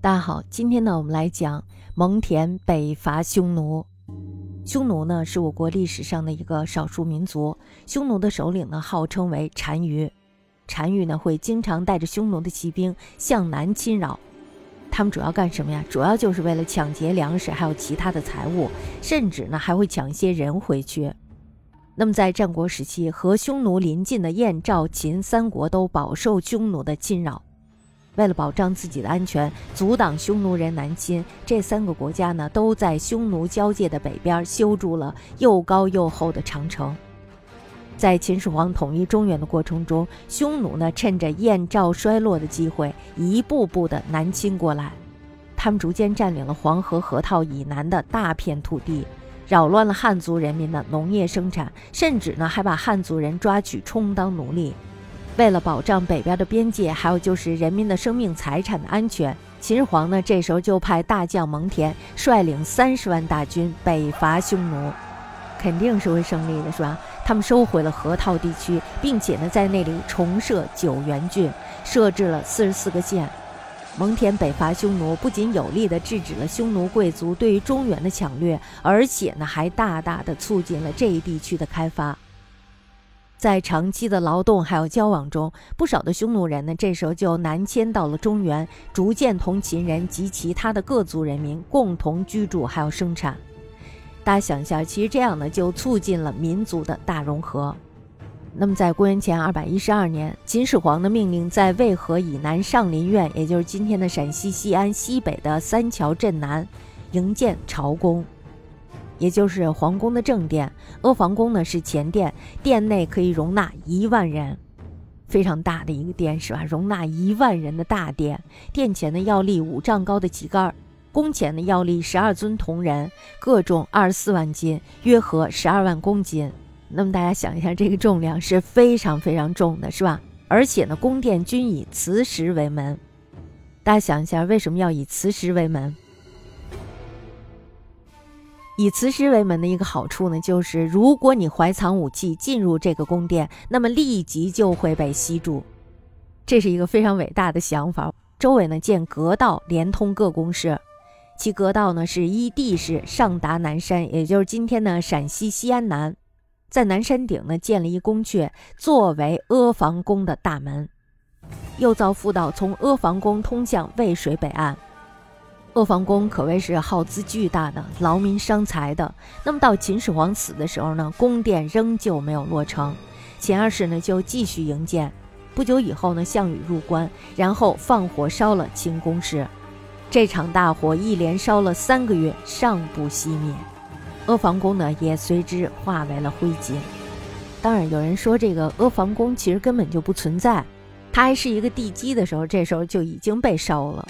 大家好，今天呢，我们来讲蒙恬北伐匈奴。匈奴呢，是我国历史上的一个少数民族。匈奴的首领呢，号称为单于。单于呢，会经常带着匈奴的骑兵向南侵扰。他们主要干什么呀？主要就是为了抢劫粮食，还有其他的财物，甚至呢，还会抢一些人回去。那么在战国时期，和匈奴邻近的燕、赵、秦三国都饱受匈奴的侵扰。为了保障自己的安全，阻挡匈奴人南侵，这三个国家呢，都在匈奴交界的北边修筑了又高又厚的长城。在秦始皇统一中原的过程中，匈奴呢，趁着燕赵衰落的机会，一步步的南侵过来。他们逐渐占领了黄河河套以南的大片土地，扰乱了汉族人民的农业生产，甚至呢，还把汉族人抓去充当奴隶。为了保障北边的边界，还有就是人民的生命财产的安全，秦始皇呢这时候就派大将蒙恬率领三十万大军北伐匈奴，肯定是会胜利的，是吧？他们收回了河套地区，并且呢在那里重设九原郡，设置了四十四个县。蒙恬北伐匈奴，不仅有力地制止了匈奴贵族对于中原的抢掠，而且呢还大大的促进了这一地区的开发。在长期的劳动还有交往中，不少的匈奴人呢，这时候就南迁到了中原，逐渐同秦人及其他的各族人民共同居住还有生产。大家想一下，其实这样呢，就促进了民族的大融合。那么，在公元前二百一十二年，秦始皇的命令在渭河以南上林苑，也就是今天的陕西西安西北的三桥镇南，营建朝宫。也就是皇宫的正殿，阿房宫呢是前殿，殿内可以容纳一万人，非常大的一个殿是吧？容纳一万人的大殿，殿前呢要立五丈高的旗杆，宫前呢要立十二尊铜人，各重二十四万斤，约合十二万公斤。那么大家想一下，这个重量是非常非常重的，是吧？而且呢，宫殿均以磁石为门。大家想一下，为什么要以磁石为门？以磁石为门的一个好处呢，就是如果你怀藏武器进入这个宫殿，那么立即就会被吸住。这是一个非常伟大的想法。周围呢建阁道连通各宫室，其阁道呢是依地势上达南山，也就是今天的陕西西安南，在南山顶呢建了一宫阙，作为阿房宫的大门，又造复道从阿房宫通向渭水北岸。阿房宫可谓是耗资巨大的，劳民伤财的。那么到秦始皇死的时候呢，宫殿仍旧没有落成。秦二世呢就继续营建。不久以后呢，项羽入关，然后放火烧了秦宫室。这场大火一连烧了三个月，尚不熄灭。阿房宫呢也随之化为了灰烬。当然，有人说这个阿房宫其实根本就不存在，它还是一个地基的时候，这时候就已经被烧了。